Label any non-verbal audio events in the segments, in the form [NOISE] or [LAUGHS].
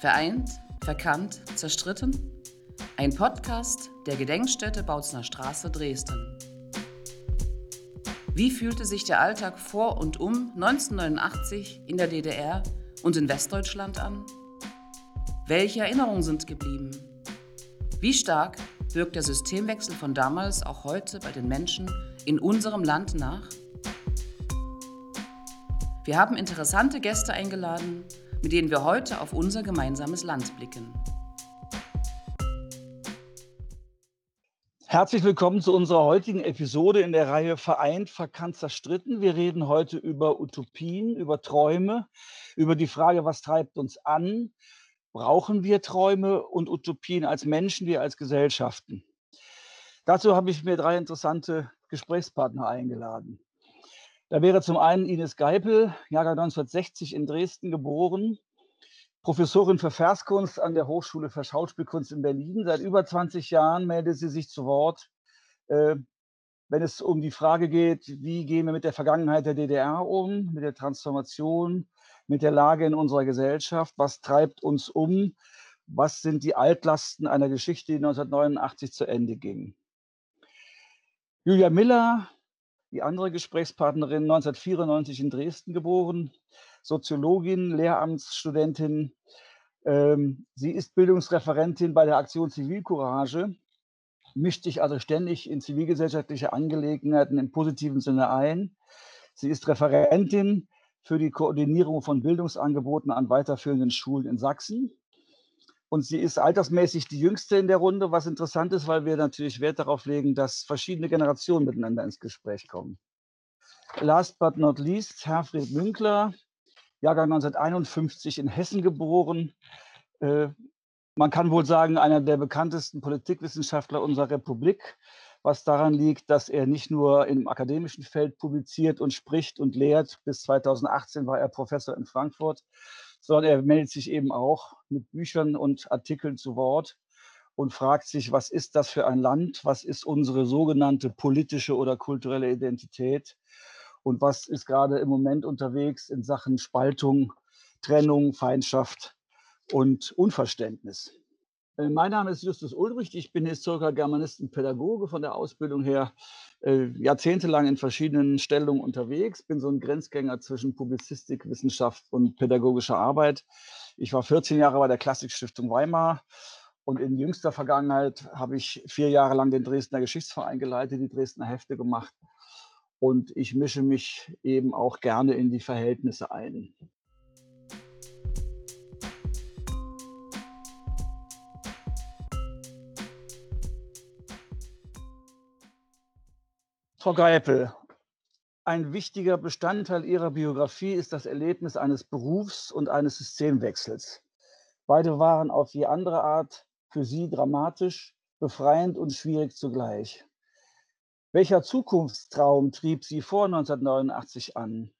Vereint, verkannt, zerstritten? Ein Podcast der Gedenkstätte Bautzner Straße Dresden. Wie fühlte sich der Alltag vor und um 1989 in der DDR und in Westdeutschland an? Welche Erinnerungen sind geblieben? Wie stark wirkt der Systemwechsel von damals auch heute bei den Menschen in unserem Land nach? Wir haben interessante Gäste eingeladen, mit denen wir heute auf unser gemeinsames Land blicken. Herzlich willkommen zu unserer heutigen Episode in der Reihe Vereint, verkannt, zerstritten. Wir reden heute über Utopien, über Träume, über die Frage, was treibt uns an? Brauchen wir Träume und Utopien als Menschen, wir als Gesellschaften? Dazu habe ich mir drei interessante Gesprächspartner eingeladen. Da wäre zum einen Ines Geipel, Jahrgang 1960 in Dresden geboren, Professorin für Verskunst an der Hochschule für Schauspielkunst in Berlin. Seit über 20 Jahren meldet sie sich zu Wort, äh, wenn es um die Frage geht, wie gehen wir mit der Vergangenheit der DDR um, mit der Transformation, mit der Lage in unserer Gesellschaft, was treibt uns um, was sind die Altlasten einer Geschichte, die 1989 zu Ende ging. Julia Miller, die andere Gesprächspartnerin, 1994 in Dresden geboren, Soziologin, Lehramtsstudentin. Ähm, sie ist Bildungsreferentin bei der Aktion Zivilcourage, mischt sich also ständig in zivilgesellschaftliche Angelegenheiten im positiven Sinne ein. Sie ist Referentin für die Koordinierung von Bildungsangeboten an weiterführenden Schulen in Sachsen. Und sie ist altersmäßig die jüngste in der Runde, was interessant ist, weil wir natürlich Wert darauf legen, dass verschiedene Generationen miteinander ins Gespräch kommen. Last but not least, Herfried Münkler, Jahrgang 1951 in Hessen geboren. Äh, man kann wohl sagen, einer der bekanntesten Politikwissenschaftler unserer Republik, was daran liegt, dass er nicht nur im akademischen Feld publiziert und spricht und lehrt. Bis 2018 war er Professor in Frankfurt, sondern er meldet sich eben auch mit Büchern und Artikeln zu Wort und fragt sich, was ist das für ein Land? Was ist unsere sogenannte politische oder kulturelle Identität? Und was ist gerade im Moment unterwegs in Sachen Spaltung, Trennung, Feindschaft und Unverständnis? Äh, mein Name ist Justus Ulbricht. Ich bin Historiker, Germanist und Pädagoge von der Ausbildung her äh, jahrzehntelang in verschiedenen Stellungen unterwegs. Bin so ein Grenzgänger zwischen Publizistik, Wissenschaft und pädagogischer Arbeit. Ich war 14 Jahre bei der Klassikstiftung Weimar und in jüngster Vergangenheit habe ich vier Jahre lang den Dresdner Geschichtsverein geleitet, die Dresdner Hefte gemacht. Und ich mische mich eben auch gerne in die Verhältnisse ein. Frau Geipel, ein wichtiger Bestandteil Ihrer Biografie ist das Erlebnis eines Berufs- und eines Systemwechsels. Beide waren auf je andere Art für Sie dramatisch, befreiend und schwierig zugleich. Welcher Zukunftstraum trieb Sie vor 1989 an?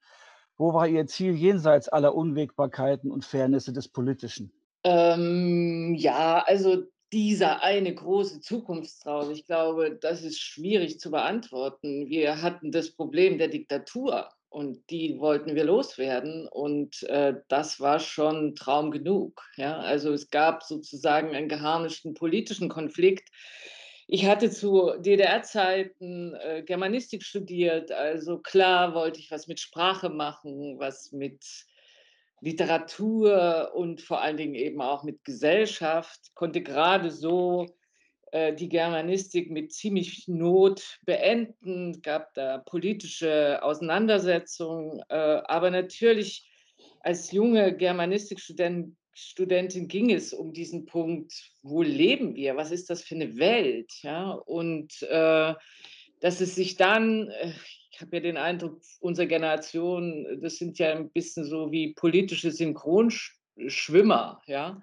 Wo war Ihr Ziel jenseits aller Unwägbarkeiten und Fairnisse des Politischen? Ähm, ja, also dieser eine große Zukunftstraum, ich glaube, das ist schwierig zu beantworten. Wir hatten das Problem der Diktatur und die wollten wir loswerden und äh, das war schon Traum genug. Ja? Also es gab sozusagen einen geharnischten politischen Konflikt. Ich hatte zu DDR-Zeiten äh, Germanistik studiert, also klar wollte ich was mit Sprache machen, was mit Literatur und vor allen Dingen eben auch mit Gesellschaft, konnte gerade so äh, die Germanistik mit ziemlich Not beenden, gab da politische Auseinandersetzungen, äh, aber natürlich als junge Germanistikstudentin Studentin ging es um diesen Punkt, wo leben wir, was ist das für eine Welt? Ja? Und äh, dass es sich dann, äh, ich habe ja den Eindruck, unsere Generation, äh, das sind ja ein bisschen so wie politische Synchronschwimmer, ja,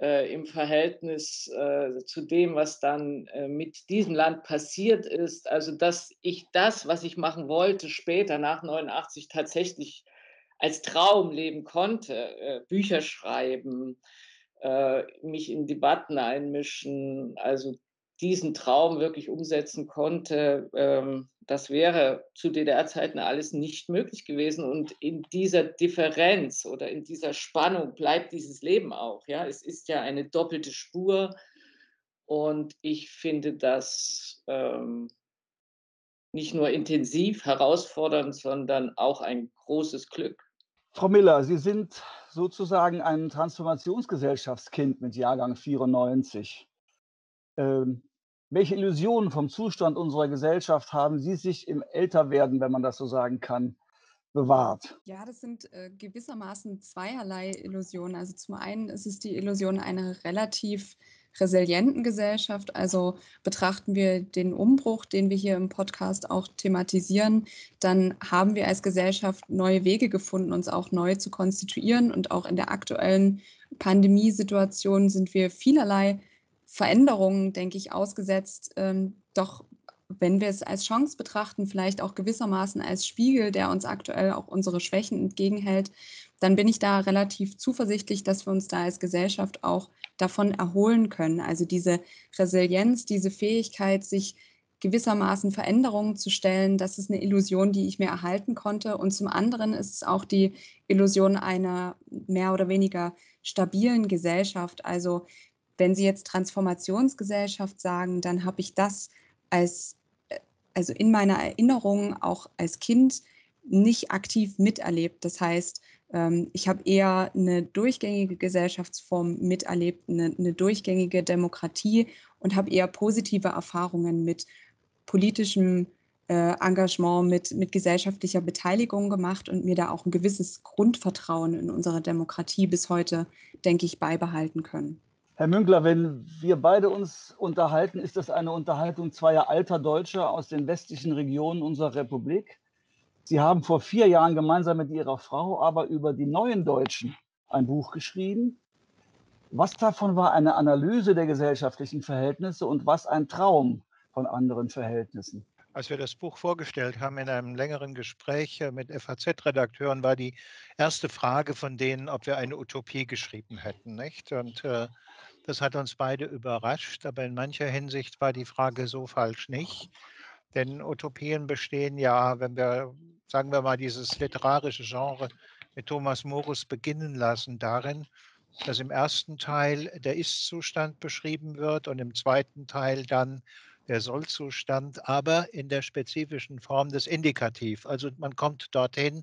äh, im Verhältnis äh, zu dem, was dann äh, mit diesem Land passiert ist. Also, dass ich das, was ich machen wollte, später nach 89 tatsächlich als Traum leben konnte, äh, Bücher schreiben, mich in Debatten einmischen, also diesen Traum wirklich umsetzen konnte, ähm, das wäre zu DDR-Zeiten alles nicht möglich gewesen. Und in dieser Differenz oder in dieser Spannung bleibt dieses Leben auch. Ja, es ist ja eine doppelte Spur. Und ich finde das ähm, nicht nur intensiv herausfordernd, sondern auch ein großes Glück. Frau Miller, Sie sind sozusagen ein Transformationsgesellschaftskind mit Jahrgang 94. Ähm, welche Illusionen vom Zustand unserer Gesellschaft haben Sie sich im Älterwerden, wenn man das so sagen kann, bewahrt? Ja, das sind äh, gewissermaßen zweierlei Illusionen. Also zum einen ist es die Illusion einer relativ resilienten Gesellschaft. Also betrachten wir den Umbruch, den wir hier im Podcast auch thematisieren, dann haben wir als Gesellschaft neue Wege gefunden, uns auch neu zu konstituieren. Und auch in der aktuellen Pandemiesituation sind wir vielerlei Veränderungen, denke ich, ausgesetzt. Ähm, doch wenn wir es als Chance betrachten, vielleicht auch gewissermaßen als Spiegel, der uns aktuell auch unsere Schwächen entgegenhält, dann bin ich da relativ zuversichtlich, dass wir uns da als Gesellschaft auch davon erholen können. Also diese Resilienz, diese Fähigkeit, sich gewissermaßen Veränderungen zu stellen, das ist eine Illusion, die ich mir erhalten konnte. Und zum anderen ist es auch die Illusion einer mehr oder weniger stabilen Gesellschaft. Also wenn Sie jetzt Transformationsgesellschaft sagen, dann habe ich das als, äh, also in meiner Erinnerung auch als Kind nicht aktiv miterlebt. Das heißt, ähm, ich habe eher eine durchgängige Gesellschaftsform miterlebt, eine, eine durchgängige Demokratie und habe eher positive Erfahrungen mit politischem äh, Engagement, mit, mit gesellschaftlicher Beteiligung gemacht und mir da auch ein gewisses Grundvertrauen in unsere Demokratie bis heute, denke ich, beibehalten können. Herr Münkler, wenn wir beide uns unterhalten, ist das eine Unterhaltung zweier alter Deutscher aus den westlichen Regionen unserer Republik. Sie haben vor vier Jahren gemeinsam mit Ihrer Frau aber über die neuen Deutschen ein Buch geschrieben. Was davon war eine Analyse der gesellschaftlichen Verhältnisse und was ein Traum von anderen Verhältnissen? Als wir das Buch vorgestellt haben in einem längeren Gespräch äh, mit FAZ-Redakteuren, war die erste Frage von denen, ob wir eine Utopie geschrieben hätten. Nicht? Und äh, das hat uns beide überrascht, aber in mancher Hinsicht war die Frage so falsch nicht. Denn Utopien bestehen ja, wenn wir, sagen wir mal, dieses literarische Genre mit Thomas Morus beginnen lassen, darin, dass im ersten Teil der Ist-Zustand beschrieben wird und im zweiten Teil dann der Soll-Zustand, aber in der spezifischen Form des Indikativ. Also man kommt dorthin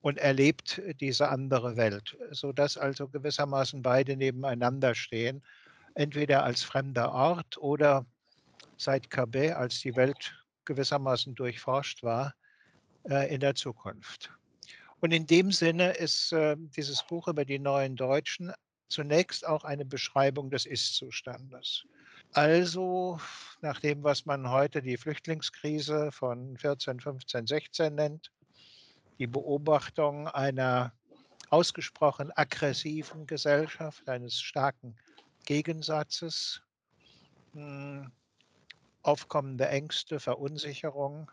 und erlebt diese andere Welt, sodass also gewissermaßen beide nebeneinander stehen, entweder als fremder Ort oder seit Cabet, als die Welt gewissermaßen durchforscht war, äh, in der Zukunft. Und in dem Sinne ist äh, dieses Buch über die neuen Deutschen zunächst auch eine Beschreibung des Ist-Zustandes. Also nach dem, was man heute die Flüchtlingskrise von 14, 15, 16 nennt, die Beobachtung einer ausgesprochen aggressiven Gesellschaft, eines starken Gegensatzes, hm, aufkommende Ängste, Verunsicherung,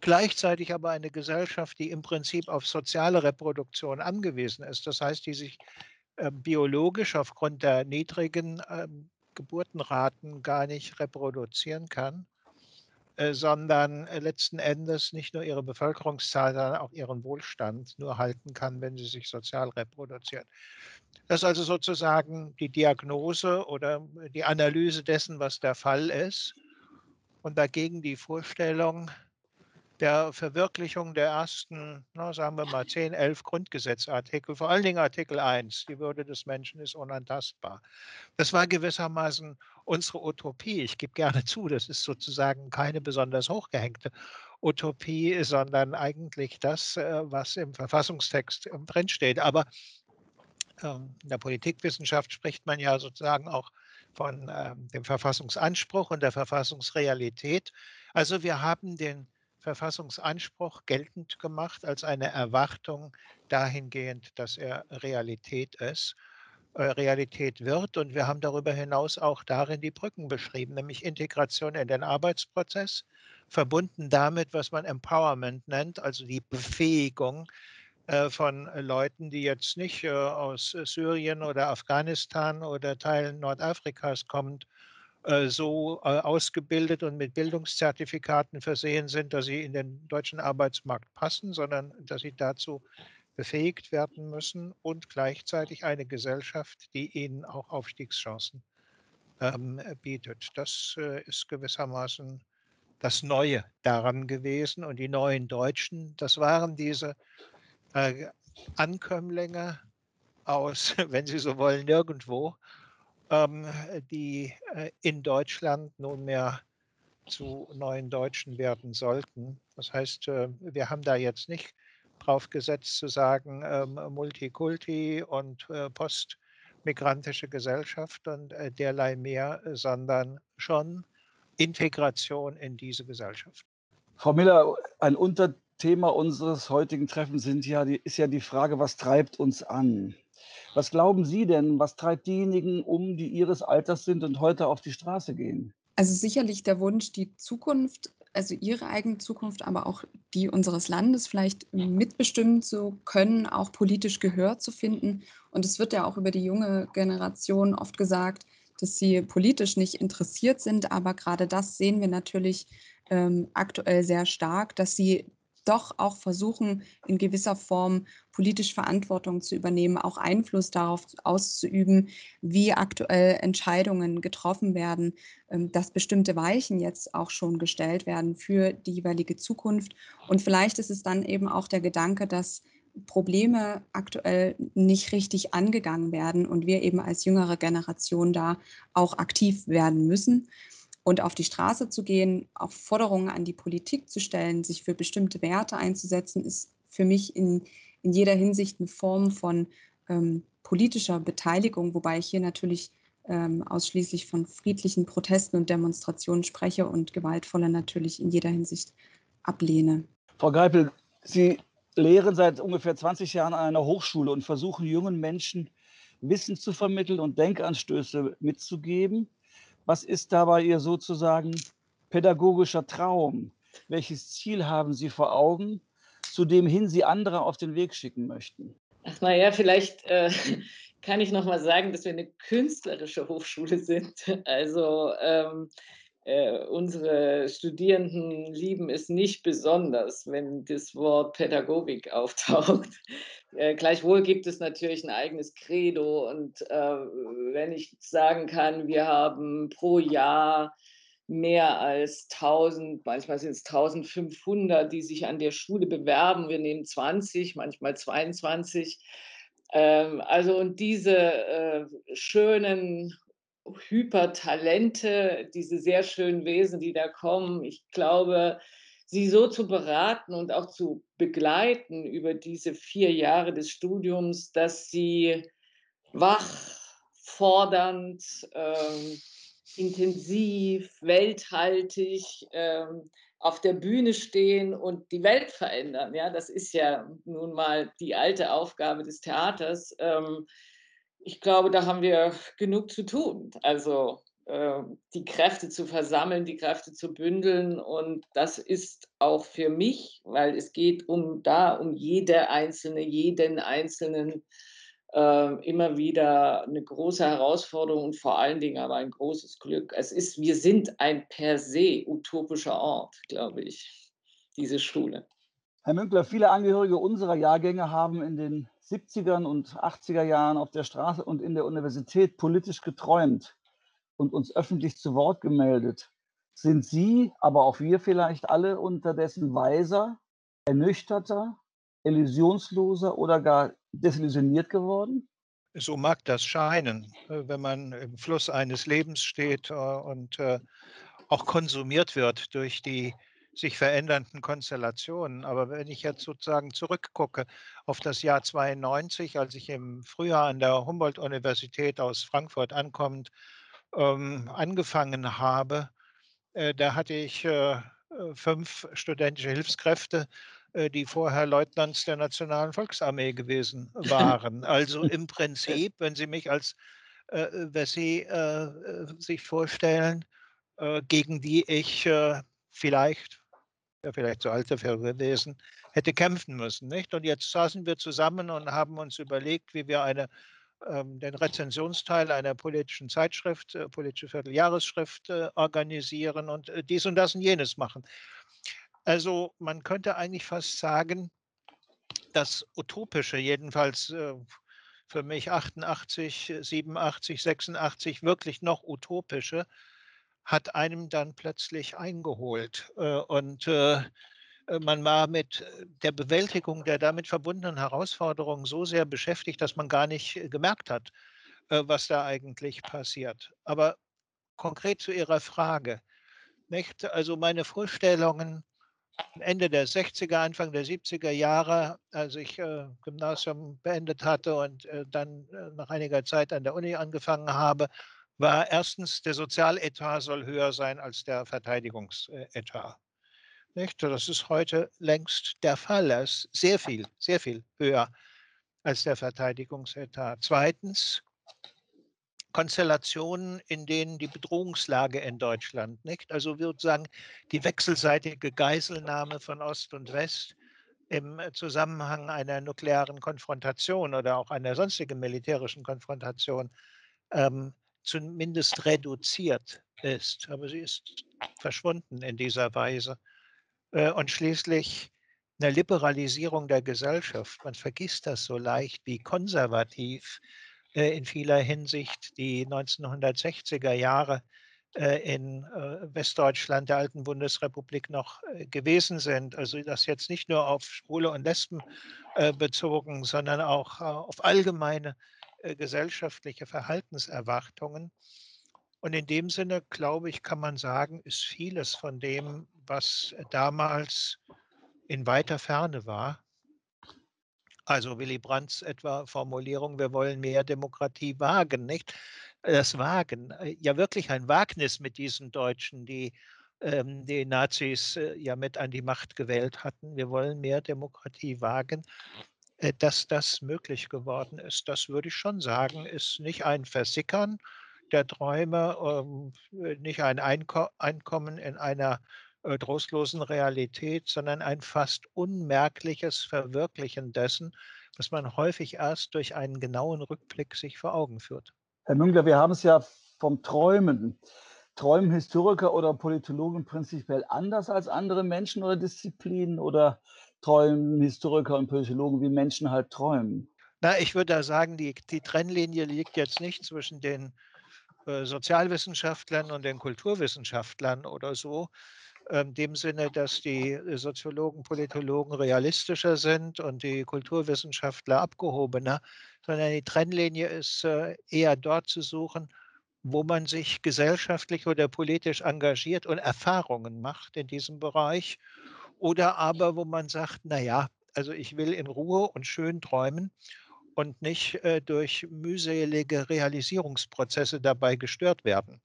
gleichzeitig aber eine Gesellschaft, die im Prinzip auf soziale Reproduktion angewiesen ist. Das heißt, die sich äh, biologisch aufgrund der niedrigen äh, Geburtenraten gar nicht reproduzieren kann sondern äh, letzten Endes nicht nur ihre Bevölkerungszahl, sondern auch ihren Wohlstand nur halten kann, wenn sie sich sozial reproduziert. Das ist also sozusagen die Diagnose oder die Analyse dessen, was der Fall ist. Und dagegen die Vorstellung, der Verwirklichung der ersten, na, sagen wir mal, 10, 11 Grundgesetzartikel, vor allen Dingen Artikel 1, die Würde des Menschen ist unantastbar. Das war gewissermaßen unsere Utopie. Ich gebe gerne zu, das ist sozusagen keine besonders hochgehängte Utopie, sondern eigentlich das, äh, was im Verfassungstext ähm, drinsteht. Aber ähm, in der Politikwissenschaft spricht man ja sozusagen auch von ähm, dem Verfassungsanspruch und der Verfassungsrealität. Also wir haben den Verfassungsanspruch geltend gemacht als eine Erwartung dahingehend, dass er Realität ist, äh, Realität wird. Und wir haben darüber hinaus auch darin die Brücken beschrieben, nämlich Integration in den Arbeitsprozess, verbunden damit, was man Empowerment nennt, also die Befähigung äh, von Leuten, die jetzt nicht äh, aus Syrien oder Afghanistan oder Teilen Nordafrikas kommen, so äh, ausgebildet und mit Bildungszertifikaten versehen sind, dass sie in den deutschen Arbeitsmarkt passen, sondern dass sie dazu befähigt werden müssen und gleichzeitig eine Gesellschaft, die ihnen auch Aufstiegschancen ähm, bietet. Das äh, ist gewissermaßen das Neue daran gewesen. Und die neuen Deutschen, das waren diese äh, Ankömmlinge aus, [LAUGHS] wenn Sie so wollen, nirgendwo, ähm, die äh, in Deutschland nunmehr zu neuen Deutschen werden sollten. Das heißt, äh, wir haben da jetzt nicht drauf gesetzt zu sagen, ähm, Multikulti und äh, postmigrantische Gesellschaft und äh, derlei mehr, sondern schon Integration in diese Gesellschaft. Frau Miller, ein Unterthema unseres heutigen Treffens sind ja die, ist ja die Frage, was treibt uns an? Was glauben Sie denn, was treibt diejenigen um, die Ihres Alters sind und heute auf die Straße gehen? Also sicherlich der Wunsch, die Zukunft, also ihre eigene Zukunft, aber auch die unseres Landes vielleicht mitbestimmen zu können, auch politisch Gehör zu finden. Und es wird ja auch über die junge Generation oft gesagt, dass sie politisch nicht interessiert sind. Aber gerade das sehen wir natürlich ähm, aktuell sehr stark, dass sie doch auch versuchen, in gewisser Form politisch Verantwortung zu übernehmen, auch Einfluss darauf auszuüben, wie aktuell Entscheidungen getroffen werden, ähm, dass bestimmte Weichen jetzt auch schon gestellt werden für die jeweilige Zukunft. Und vielleicht ist es dann eben auch der Gedanke, dass Probleme aktuell nicht richtig angegangen werden und wir eben als jüngere Generation da auch aktiv werden müssen. Und auf die Straße zu gehen, auch Forderungen an die Politik zu stellen, sich für bestimmte Werte einzusetzen, ist für mich in, in jeder Hinsicht eine Form von ähm, politischer Beteiligung, wobei ich hier natürlich ähm, ausschließlich von friedlichen Protesten und Demonstrationen spreche und gewaltvolle natürlich in jeder Hinsicht ablehne. Frau Geipel, Sie lehren seit ungefähr 20 Jahren an einer Hochschule und versuchen jungen Menschen Wissen zu vermitteln und Denkanstöße mitzugeben. Was ist dabei Ihr sozusagen pädagogischer Traum? Welches Ziel haben Sie vor Augen, zu dem hin Sie andere auf den Weg schicken möchten? Ach naja, vielleicht äh, [LAUGHS] kann ich noch mal sagen, dass wir eine künstlerische Hochschule sind. Also ähm, äh, unsere Studierenden lieben es nicht besonders, wenn das Wort Pädagogik [LAUGHS] auftaucht. Äh, gleichwohl gibt es natürlich ein eigenes Credo. Und äh, wenn ich sagen kann, wir haben pro Jahr mehr als 1000, manchmal sind es 1500, die sich an der Schule bewerben. Wir nehmen 20, manchmal 22. Ähm, also und diese äh, schönen Hypertalente, diese sehr schönen Wesen, die da kommen. Ich glaube, sie so zu beraten und auch zu begleiten über diese vier Jahre des Studiums, dass sie wach, fordernd, ähm, intensiv, welthaltig ähm, auf der Bühne stehen und die Welt verändern. Ja, das ist ja nun mal die alte Aufgabe des Theaters. Ähm, ich glaube, da haben wir genug zu tun. Also äh, die Kräfte zu versammeln, die Kräfte zu bündeln. Und das ist auch für mich, weil es geht um da, um jede einzelne, jeden einzelnen äh, immer wieder eine große Herausforderung und vor allen Dingen aber ein großes Glück. Es ist, wir sind ein per se utopischer Ort, glaube ich, diese Schule. Herr Münkler, viele Angehörige unserer Jahrgänge haben in den 70ern und 80er Jahren auf der Straße und in der Universität politisch geträumt und uns öffentlich zu Wort gemeldet. Sind Sie, aber auch wir vielleicht alle unterdessen weiser, ernüchterter, illusionsloser oder gar desillusioniert geworden? So mag das scheinen, äh, wenn man im Fluss eines Lebens steht äh, und äh, auch konsumiert wird durch die sich verändernden Konstellationen. Aber wenn ich jetzt sozusagen zurückgucke auf das Jahr 92, als ich im Frühjahr an der Humboldt-Universität aus Frankfurt ankommend ähm, angefangen habe, äh, da hatte ich äh, äh fünf studentische Hilfskräfte, äh, die vorher Leutnants der Nationalen Volksarmee gewesen waren. [LAUGHS] Also im Prinzip, wenn Sie mich als äh, Wessi äh, sich vorstellen, gegen die ich vielleicht ja vielleicht zu alt dafür gewesen, hätte kämpfen müssen. Nicht? Und jetzt saßen wir zusammen und haben uns überlegt, wie wir eine ähm, den Rezensionsteil einer politischen Zeitschrift, äh, politische Vierteljahresschrift äh, organisieren und äh, dies und das und jenes machen. Also man könnte eigentlich fast sagen, das Utopische, jedenfalls äh, für mich 88, 87, 86, wirklich noch Utopische, hat einem dann plötzlich eingeholt. Äh, und äh, man war mit der Bewältigung der damit verbundenen Herausforderungen so sehr beschäftigt, dass man gar nicht gemerkt hat, was da eigentlich passiert. Aber konkret zu Ihrer Frage. Nicht? Also meine Vorstellungen Ende der 60er, Anfang der 70er Jahre, als ich äh, Gymnasium beendet hatte und äh, dann äh, nach einiger Zeit an der Uni angefangen habe, war erstens, der Sozialetat soll höher sein als der Verteidigungsetat. Nicht? Das ist heute längst der Fall. Er ist sehr viel, sehr viel höher als der Verteidigungsetat. Zweitens, Konstellationen, in denen die Bedrohungslage in Deutschland, nicht? Also würde sagen, die wechselseitige Geiselnahme von Ost und West im Zusammenhang einer nuklearen Konfrontation oder auch einer sonstigen militärischen Konfrontation ähm, zumindest reduziert ist. Aber sie ist verschwunden in dieser Weise. Äh, und schließlich eine Liberalisierung der Gesellschaft. Man vergisst das so leicht, wie konservativ äh, in vieler Hinsicht die 1960er Jahre äh, in Westdeutschland der alten Bundesrepublik noch gewesen sind. Also das jetzt nicht nur auf Schwule und Lesben bezogen, sondern auch auf allgemeine gesellschaftliche Verhaltenserwartungen. Und in dem Sinne, glaube ich, kann man sagen, ist vieles von dem, was damals in weiter Ferne war, also Willy Brandts etwa Formulierung, wir wollen mehr Demokratie wagen, nicht? Das Wagen, äh, ja wirklich ein Wagnis mit diesen Deutschen, die ähm, die Nazis äh, ja mit an die Macht gewählt hatten. Wir wollen mehr Demokratie wagen. Äh, dass das möglich geworden ist, das würde ich schon sagen, ist nicht ein Versickern der Träume, ähm, nicht ein Einko Einkommen in einer äh, trostlosen Realität, sondern ein fast unmerkliches Verwirklichen dessen, was man häufig erst durch einen genauen Rückblick sich vor Augen führt. Herr Müngler, wir haben es ja vom Träumen. Träumen Historiker oder Politologen prinzipiell anders als andere Menschen oder Disziplinen oder träumen Historiker und Politologen, wie Menschen halt träumen? Na, ich würde da sagen, die, die Trennlinie liegt jetzt nicht zwischen den äh, Sozialwissenschaftlern und den Kulturwissenschaftlern oder so, in ähm, dem Sinne, dass die äh, Soziologen, Politologen realistischer sind und die Kulturwissenschaftler abgehobener, sondern die Trennlinie ist äh, eher dort zu suchen, wo man sich gesellschaftlich oder politisch engagiert und Erfahrungen macht in diesem Bereich. Oder aber, wo man sagt, naja, also ich will in Ruhe und schön träumen und nicht äh, durch mühselige Realisierungsprozesse dabei gestört werden.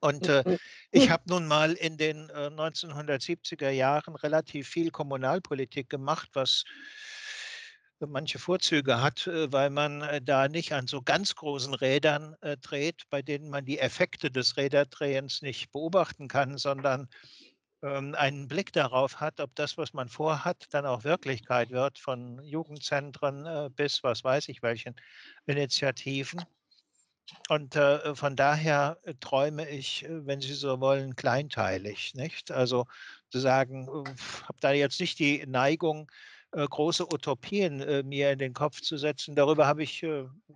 Und äh, ich habe nun mal in den äh, 1970er Jahren relativ viel Kommunalpolitik gemacht, was manche Vorzüge hat, äh, weil man äh, da nicht an so ganz großen Rädern äh, dreht, bei denen man die Effekte des Räderdrehens nicht beobachten kann, sondern ähm, einen Blick darauf hat, ob das, was man vorhat, dann auch Wirklichkeit wird, von Jugendzentren bis was weiß ich welchen Initiativen. Und von daher träume ich, wenn Sie so wollen, kleinteilig, nicht? Also zu sagen, äh, habe da jetzt nicht die Neigung, äh, große Utopien äh, mir in den Kopf zu setzen. Darüber habe ich,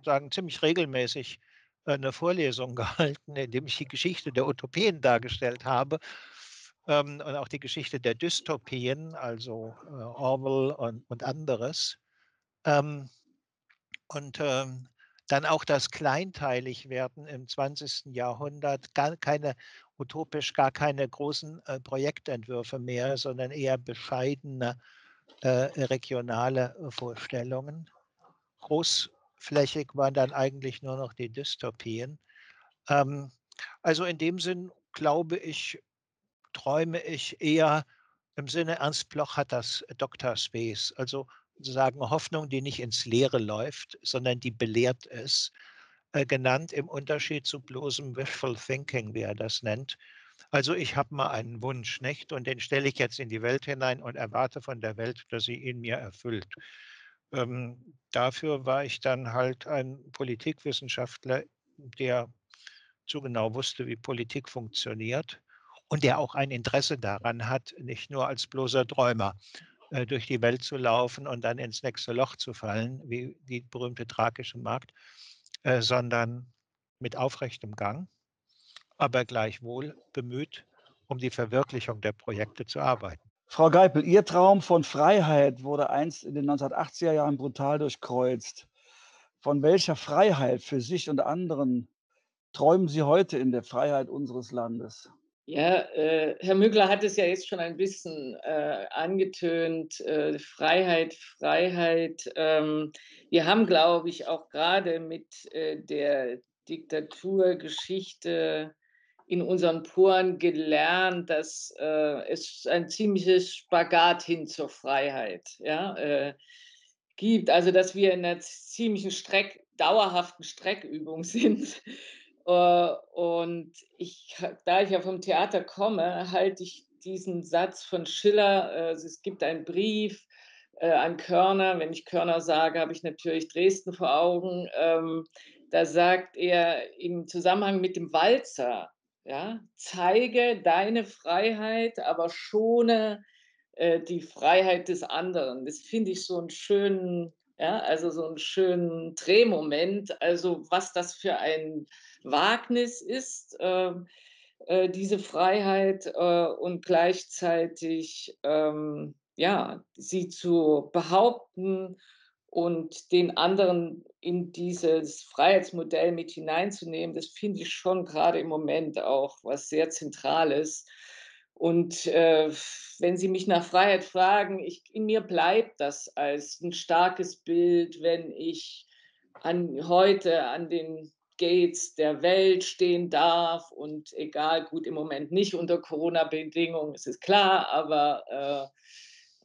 sagen, ziemlich regelmäßig eine Vorlesung [LAUGHS] gehalten, in dem ich die Geschichte der Utopien dargestellt habe ähm, und auch die Geschichte der Dystopien, also Orwell und, und anderes. Ähm, und ähm, dann auch das Kleinteiligwerden im 20. Jahrhundert, gar keine utopisch, gar keine großen äh, Projektentwürfe mehr, sondern eher bescheidene äh, regionale äh, Vorstellungen. Großflächig waren dann eigentlich nur noch die Dystopien. Ähm, also in dem Sinn glaube ich, träume ich eher im Sinne, Ernst Bloch hat das Dr. Space, also sozusagen Hoffnung, die nicht ins Leere läuft, sondern die belehrt ist, äh, genannt im Unterschied zu bloßem Wishful Thinking, wie er das nennt. Also ich habe mal einen Wunsch, nicht? Und den stelle ich jetzt in die Welt hinein und erwarte von der Welt, dass sie ihn mir erfüllt. ähm, dafür war ich dann halt ein Politikwissenschaftler, der so genau wusste, wie Politik funktioniert und der auch ein Interesse daran hat, nicht nur als bloßer Träumer äh, durch die Welt zu laufen und dann ins nächste Loch zu fallen, wie die berühmte tragische Magd, äh, sondern mit aufrechtem Gang, aber gleichwohl bemüht, um die Verwirklichung der Projekte zu arbeiten. Frau Geipel, Ihr Traum von Freiheit wurde einst in den 1980er Jahren brutal durchkreuzt. Von welcher Freiheit für sich und anderen träumen Sie heute in der Freiheit unseres Landes? Ja, äh, Herr Mügler hat es ja jetzt schon ein bisschen äh, angetönt. Äh, Freiheit, Freiheit. Ähm, wir haben, glaube ich, auch gerade mit äh, der Diktaturgeschichte in unseren Poren gelernt, dass äh, es ein ziemliches Spagat hin zur Freiheit ja, äh, gibt. Also, dass wir in einer ziemlichen Streck, dauerhaften Streckübung [LAUGHS] sind. Äh, und ich, da ich ja vom Theater komme, halte ich diesen Satz von Schiller, äh, es gibt einen Brief äh, an Körner, wenn ich Körner sage, habe ich natürlich Dresden vor Augen, ähm, da sagt er im Zusammenhang mit dem Walzer, ja, zeige deine Freiheit, aber schone die Freiheit des anderen. Das finde ich so einen schönen, ja, also so einen schönen Drehmoment. Also was das für ein Wagnis ist, ähm, äh, diese Freiheit äh, und gleichzeitig ähm, ja, sie zu behaupten und den anderen in dieses Freiheitsmodell mit hineinzunehmen, das finde ich schon gerade im Moment auch was sehr Zentrales. Und äh, wenn Sie mich nach Freiheit fragen, ich, in mir bleibt das als ein starkes Bild, wenn ich an heute an den Gates der Welt stehen darf und egal, gut, im Moment nicht unter Corona-Bedingungen, es ist klar, aber äh,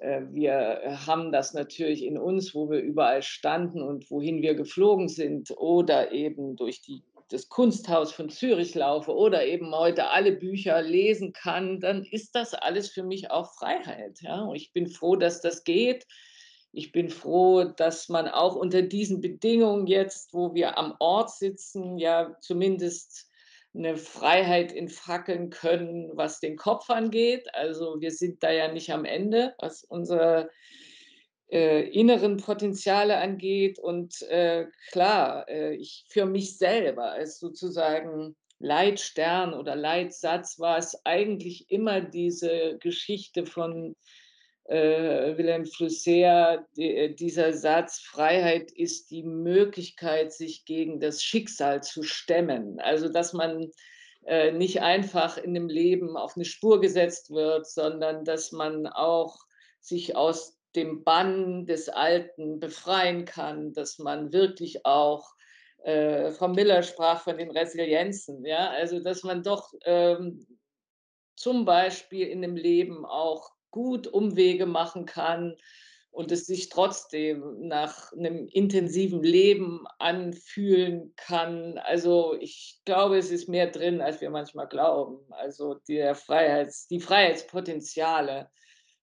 wir haben das natürlich in uns, wo wir überall standen und wohin wir geflogen sind oder eben durch die, das Kunsthaus von Zürich laufe oder eben heute alle Bücher lesen kann, dann ist das alles für mich auch Freiheit. Ja? Und ich bin froh, dass das geht ich bin froh, dass man auch unter diesen Bedingungen jetzt, wo wir am Ort sitzen, ja zumindest eine Freiheit entfackeln können, was den Kopf angeht. Also wir sind da ja nicht am Ende, was unsere äh, inneren Potenziale angeht. Und äh, klar, äh, ich für mich selber als sozusagen Leitstern oder Leitsatz war es eigentlich immer diese Geschichte von äh, Wilhelm Flusser, äh, dieser Satz, Freiheit ist die Möglichkeit, sich gegen das Schicksal zu stemmen. Also, dass man äh, nicht einfach in dem Leben auf eine Spur gesetzt wird, sondern dass man auch sich aus dem Bann des Alten befreien kann, dass man wirklich auch äh, Frau Miller sprach von den Resilienzen, ja, also dass man doch ähm, zum Beispiel in dem Leben auch gut Umwege machen kann und es sich trotzdem nach einem intensiven Leben anfühlen kann. Also ich glaube, es ist mehr drin, als wir manchmal glauben. Also der Freiheits, die Freiheitspotenziale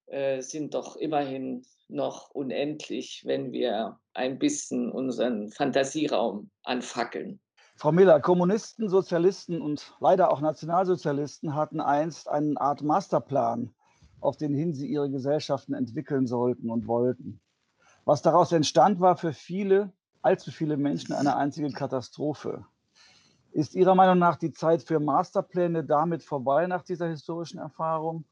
äh, sind doch immerhin noch unendlich, wenn wir ein bisschen unseren Fantasieraum anfackeln. Frau Miller, Kommunisten, Sozialisten und leider auch Nationalsozialisten hatten einst eine Art Masterplan auf den hin sie ihre Gesellschaften entwickeln sollten und wollten. Was daraus entstand, war für viele, allzu viele Menschen eine einzige Katastrophe. Ist Ihrer Meinung nach die Zeit für Masterpläne damit vorbei nach dieser historischen Erfahrung?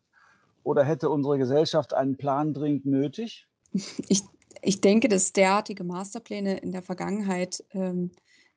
Oder hätte unsere Gesellschaft einen Plan dringend nötig? Ich, ich denke, dass derartige Masterpläne in der Vergangenheit ähm,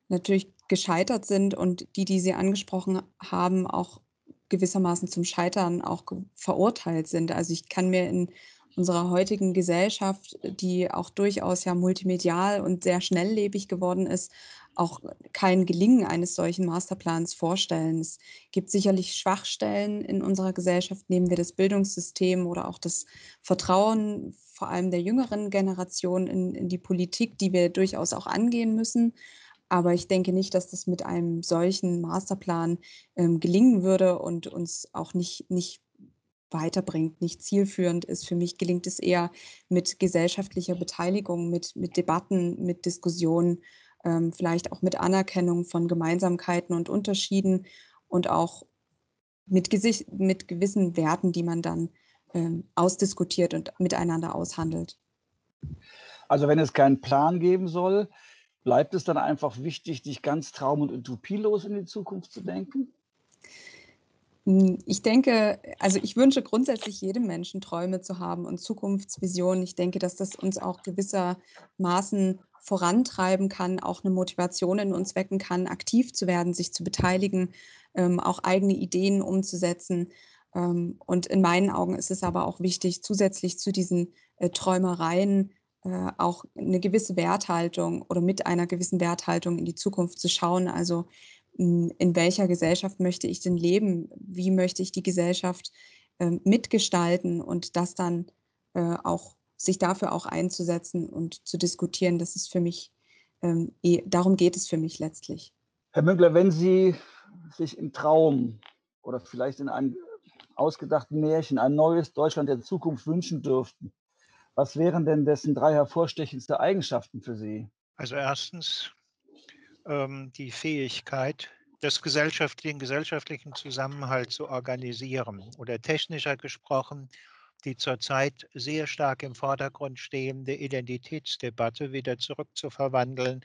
natürlich gescheitert sind und die, die Sie angesprochen haben, auch gewissermaßen zum Scheitern auch verurteilt sind. Also ich kann mir in unserer heutigen Gesellschaft, die auch durchaus ja multimedial und sehr schnelllebig geworden ist, auch kein Gelingen eines solchen Masterplans vorstellen. Es gibt sicherlich Schwachstellen in unserer Gesellschaft, nehmen wir das Bildungssystem oder auch das Vertrauen vor allem der jüngeren Generation in, in die Politik, die wir durchaus auch angehen müssen. Aber ich denke nicht, dass das mit einem solchen Masterplan ähm, gelingen würde und uns auch nicht, nicht weiterbringt, nicht zielführend ist. Für mich gelingt es eher mit gesellschaftlicher Beteiligung, mit, mit Debatten, mit Diskussionen, ähm, vielleicht auch mit Anerkennung von Gemeinsamkeiten und Unterschieden und auch mit, Gesicht, mit gewissen Werten, die man dann ähm, ausdiskutiert und miteinander aushandelt. Also wenn es keinen Plan geben soll, bleibt es dann einfach wichtig, dich ganz traum- und utopielos in die Zukunft zu denken? Hm, ich denke, also ich wünsche grundsätzlich jedem Menschen Träume zu haben und Zukunftsvisionen. Ich denke, dass das uns auch gewissermaßen vorantreiben kann, auch eine Motivation in uns wecken kann, aktiv zu werden, sich zu beteiligen, ähm, auch eigene Ideen umzusetzen. Ähm, und in meinen Augen ist es aber auch wichtig, zusätzlich zu diesen äh, Träumereien äh, auch eine gewisse Werthaltung oder mit einer gewissen Werthaltung in die Zukunft zu schauen. Also hm, in welcher Gesellschaft möchte ich denn leben? Wie möchte ich die Gesellschaft äh, mitgestalten und das dann äh, auch sich dafür auch einzusetzen und zu diskutieren, das ist für mich, ähm, eh, darum geht es für mich letztlich. Herr Münkler, wenn Sie sich im Traum oder vielleicht in einem ausgedachten Märchen ein neues Deutschland der Zukunft wünschen dürften, was wären denn dessen drei hervorstechendste Eigenschaften für Sie? Also erstens ähm, die Fähigkeit, das gesellschaftlichen, gesellschaftlichen Zusammenhalt zu organisieren oder technischer gesprochen, die zurzeit sehr stark im Vordergrund stehende Identitätsdebatte wieder zurückzuverwandeln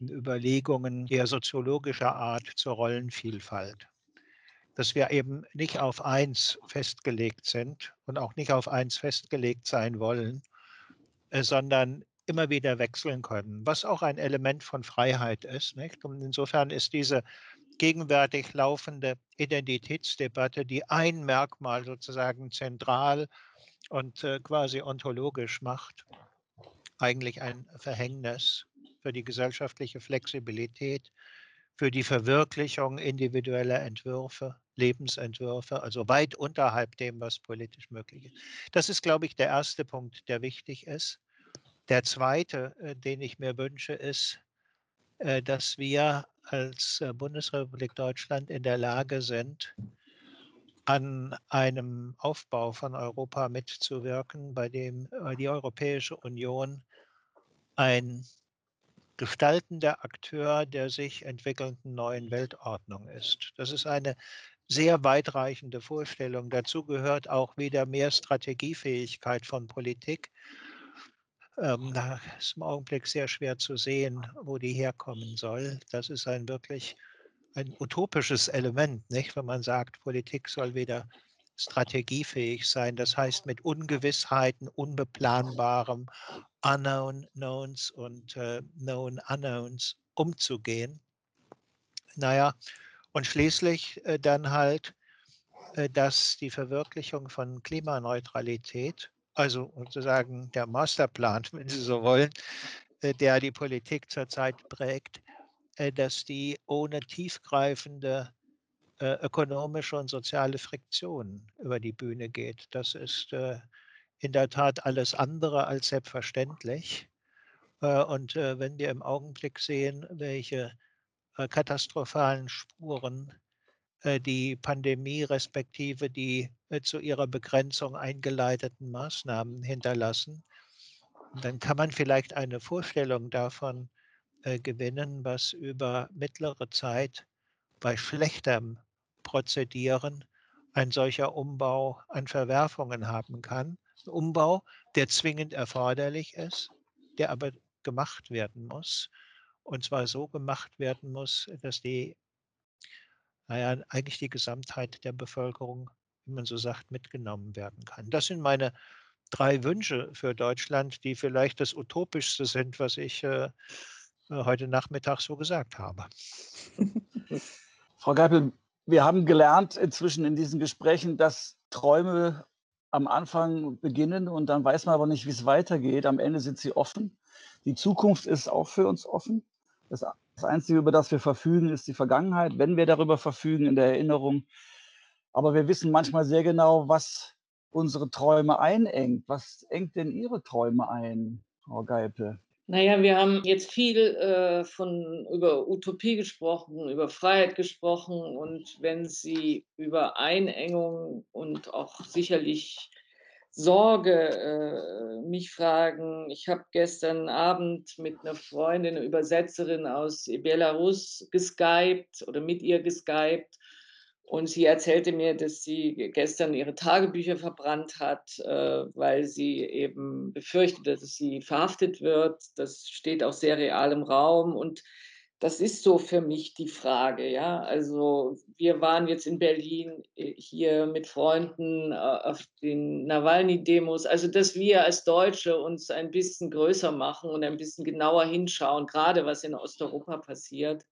in Überlegungen eher soziologischer Art zur Rollenvielfalt. Dass wir eben nicht auf eins festgelegt sind und auch nicht auf eins festgelegt sein wollen, sondern immer wieder wechseln können, was auch ein Element von Freiheit ist. Nicht? Und insofern ist diese gegenwärtig laufende Identitätsdebatte, die ein Merkmal sozusagen zentral und äh, quasi ontologisch macht, eigentlich ein Verhängnis für die gesellschaftliche Flexibilität, für die Verwirklichung individueller Entwürfe, Lebensentwürfe, also weit unterhalb dem, was politisch möglich ist. Das ist, glaube ich, der erste Punkt, der wichtig ist. Der zweite, äh, den ich mir wünsche, ist, äh, dass wir als äh, Bundesrepublik Deutschland in der Lage sind, an einem Aufbau von Europa mitzuwirken, bei dem die Europäische Union ein gestaltender Akteur der sich entwickelnden neuen Weltordnung ist. Das ist eine sehr weitreichende Vorstellung. Dazu gehört auch wieder mehr Strategiefähigkeit von Politik. Ähm, da ist im Augenblick sehr schwer zu sehen, wo die herkommen soll. Das ist ein wirklich ein utopisches Element, nicht? wenn man sagt, Politik soll wieder strategiefähig sein. Das heißt, mit Ungewissheiten, Unbeplanbarem, Unknown Knowns und äh, Known Unknowns umzugehen. Naja, und schließlich äh, dann halt, äh, dass die Verwirklichung von Klimaneutralität, also sozusagen der Masterplan, [LAUGHS] wenn Sie so wollen, äh, der die Politik zurzeit prägt, dass die ohne tiefgreifende ökonomische und soziale Friktion über die Bühne geht. Das ist in der Tat alles andere als selbstverständlich. Und wenn wir im Augenblick sehen, welche katastrophalen Spuren die Pandemie respektive die zu ihrer Begrenzung eingeleiteten Maßnahmen hinterlassen, dann kann man vielleicht eine Vorstellung davon äh, gewinnen, was über mittlere Zeit bei schlechtem Prozedieren ein solcher Umbau an Verwerfungen haben kann. Ein Umbau, der zwingend erforderlich ist, der aber gemacht werden muss. Und zwar so gemacht werden muss, dass die, naja, eigentlich die Gesamtheit der Bevölkerung, wie man so sagt, mitgenommen werden kann. Das sind meine drei Wünsche für Deutschland, die vielleicht das Utopischste sind, was ich äh, äh, heute Nachmittag so gesagt habe. [LAUGHS] Frau Geipel, wir haben gelernt inzwischen in diesen Gesprächen, dass Träume am Anfang beginnen und dann weiß man aber nicht, wie es weitergeht. Am Ende sind sie offen. Die Zukunft ist auch für uns offen. Das, das Einzige, über das wir verfügen, ist die Vergangenheit, wenn wir darüber verfügen in der Erinnerung. Aber wir wissen manchmal sehr genau, was unsere Träume einengt. Was engt denn Ihre Träume ein, Frau Geipel? Naja, wir haben jetzt viel äh, von, über Utopie gesprochen, über Freiheit gesprochen. Und wenn Sie über Einengung und auch sicherlich Sorge äh, mich fragen, ich habe gestern Abend mit einer Freundin, einer Übersetzerin aus Belarus geskypt oder mit ihr geskypt. Und sie erzählte mir, dass sie gestern ihre Tagebücher verbrannt hat, äh, weil sie eben befürchtet, dass sie verhaftet wird. Das steht auch sehr real im Raum. Und das ist so für mich die Frage. Ja? Also wir waren jetzt in Berlin äh, hier mit Freunden äh, auf den Nawalny-Demos. Also dass wir als Deutsche uns ein bisschen größer machen und ein bisschen genauer hinschauen, gerade was in Osteuropa passiert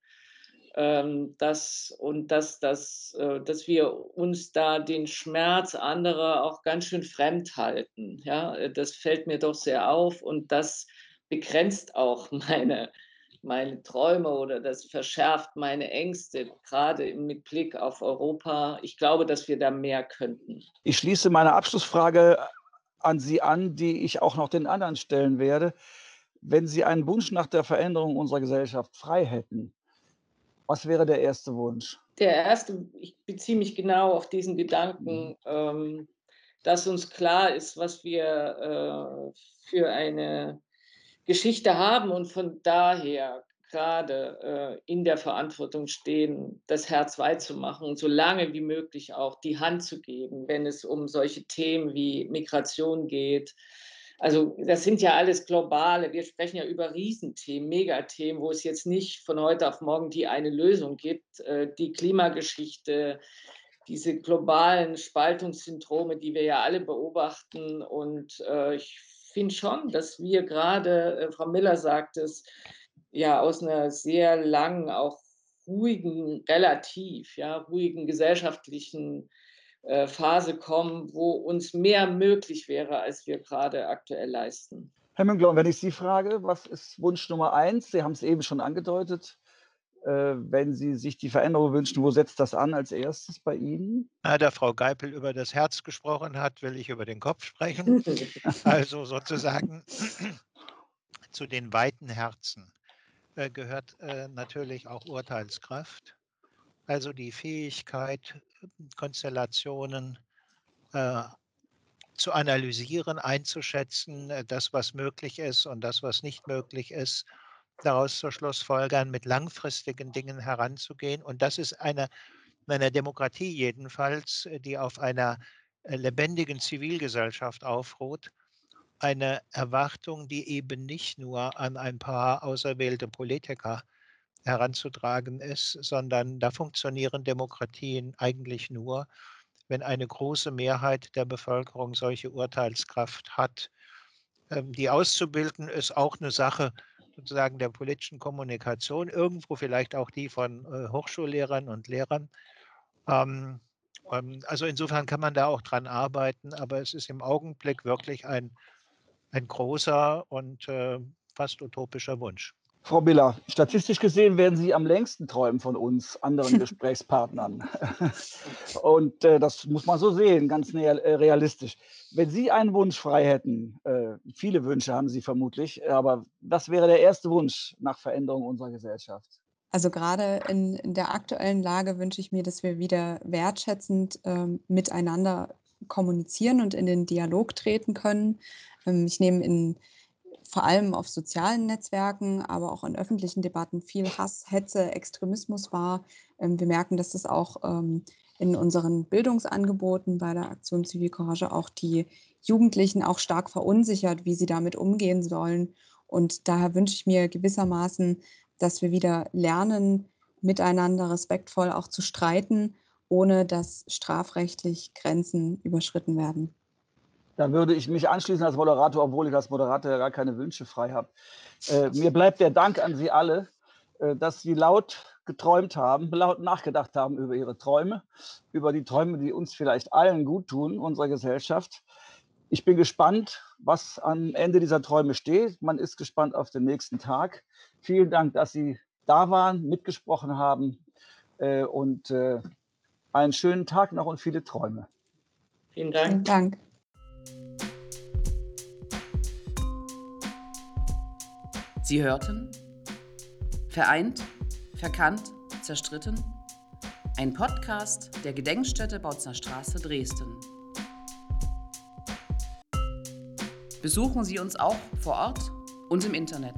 ähm, dass, und dass, dass, äh, dass wir uns da den Schmerz anderer auch ganz schön fremd halten. Ja? Das fällt mir doch sehr auf und das begrenzt auch [LAUGHS] meine, meine Träume oder das verschärft meine Ängste, gerade mit Blick auf Europa. Ich glaube, dass wir da mehr könnten. Ich schließe meine Abschlussfrage an Sie an, die ich auch noch den anderen stellen werde. Wenn Sie einen Wunsch nach der Veränderung unserer Gesellschaft frei hätten, was wäre der erste Wunsch? Der erste, ich beziehe mich genau auf diesen Gedanken, mhm. ähm, dass uns klar ist, was wir äh, für eine Geschichte haben und von daher gerade äh, in der Verantwortung stehen, das Herz weit zu machen und so lange wie möglich auch die Hand zu geben, wenn es um solche Themen wie Migration geht, also das sind ja alles globale, wir sprechen ja über Riesenthemen, Megathemen, wo es jetzt nicht von heute auf morgen die eine Lösung gibt. Äh, die Klimageschichte, diese globalen Spaltungssyndrome, die wir ja alle beobachten. Und äh, ich finde schon, dass wir gerade, äh, Frau Miller sagt es, ja aus einer sehr langen, auch ruhigen, relativ, ja, ruhigen gesellschaftlichen äh, Phase kommen, wo uns mehr möglich wäre, als wir gerade aktuell leisten. Herr Münkler, wenn ich Sie frage, was ist Wunsch Nummer eins? Sie haben es eben schon angedeutet. Äh, wenn Sie sich die Veränderung wünschen, wo setzt das an als erstes bei Ihnen? Da Frau Geipel über das Herz gesprochen hat, will ich über den Kopf sprechen. [LAUGHS] also sozusagen [CLEARS THROAT] zu den weiten Herzen äh, gehört äh, natürlich auch Urteilskraft. Also die Fähigkeit, Konstellationen zu analysieren, einzuschätzen, das, was möglich ist und das, was nicht möglich ist, daraus zu Schlussfolgern, mit langfristigen Dingen heranzugehen. Und das ist eine, eine Demokratie jedenfalls, äh, die auf einer äh, lebendigen Zivilgesellschaft aufruht, eine Erwartung, die eben nicht nur an ein paar auserwählte Politiker heranzutragen ist, sondern da funktionieren Demokratien eigentlich nur, wenn eine große Mehrheit der Bevölkerung solche Urteilskraft hat. Ähm, die auszubilden ist auch eine Sache sozusagen der politischen Kommunikation, irgendwo vielleicht auch die von äh, Hochschullehrern und Lehrern. Ähm, ähm, also insofern kann man da auch dran arbeiten, aber es ist im Augenblick wirklich ein, ein großer und äh, fast utopischer Wunsch. Frau Biller, statistisch gesehen werden Sie am längsten träumen von uns anderen [LAUGHS] Gesprächspartnern. Und äh, das muss man so sehen, ganz äh, realistisch. Wenn Sie einen Wunsch frei hätten, äh, viele Wünsche haben Sie vermutlich, aber was wäre der erste Wunsch nach Veränderung unserer Gesellschaft? Also gerade in, in der aktuellen Lage wünsche ich mir, dass wir wieder wertschätzend ähm, miteinander kommunizieren und in den Dialog treten können. Ähm, ich nehme in vor allem auf sozialen Netzwerken, aber auch in öffentlichen Debatten viel Hass, Hetze, Extremismus war. Ähm, wir merken, dass das auch ähm, in unseren Bildungsangeboten bei der Aktion Zivilcourage auch die Jugendlichen auch stark verunsichert, wie sie damit umgehen sollen. Und daher wünsche ich mir gewissermaßen, dass wir wieder lernen, miteinander respektvoll auch zu streiten, ohne dass strafrechtlich Grenzen überschritten werden. Da würde ich mich anschließen als Moderator, obwohl ich als Moderator ja gar keine Wünsche frei habe. Äh, mir bleibt der Dank an Sie alle, äh, dass Sie laut geträumt haben, laut nachgedacht haben über Ihre Träume, über die Träume, die uns vielleicht allen gut tun, unserer Gesellschaft. Ich bin gespannt, was am Ende dieser Träume steht. Man ist gespannt auf den nächsten Tag. Vielen Dank, dass Sie da waren, mitgesprochen haben äh, und äh, einen schönen Tag noch und viele Träume. Vielen Dank. Vielen Dank. Sie hörten Vereint, verkannt, zerstritten. Ein Podcast der Gedenkstätte Bautzner Straße Dresden. Besuchen Sie uns auch vor Ort und im Internet.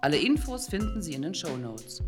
Alle Infos finden Sie in den Show Notes.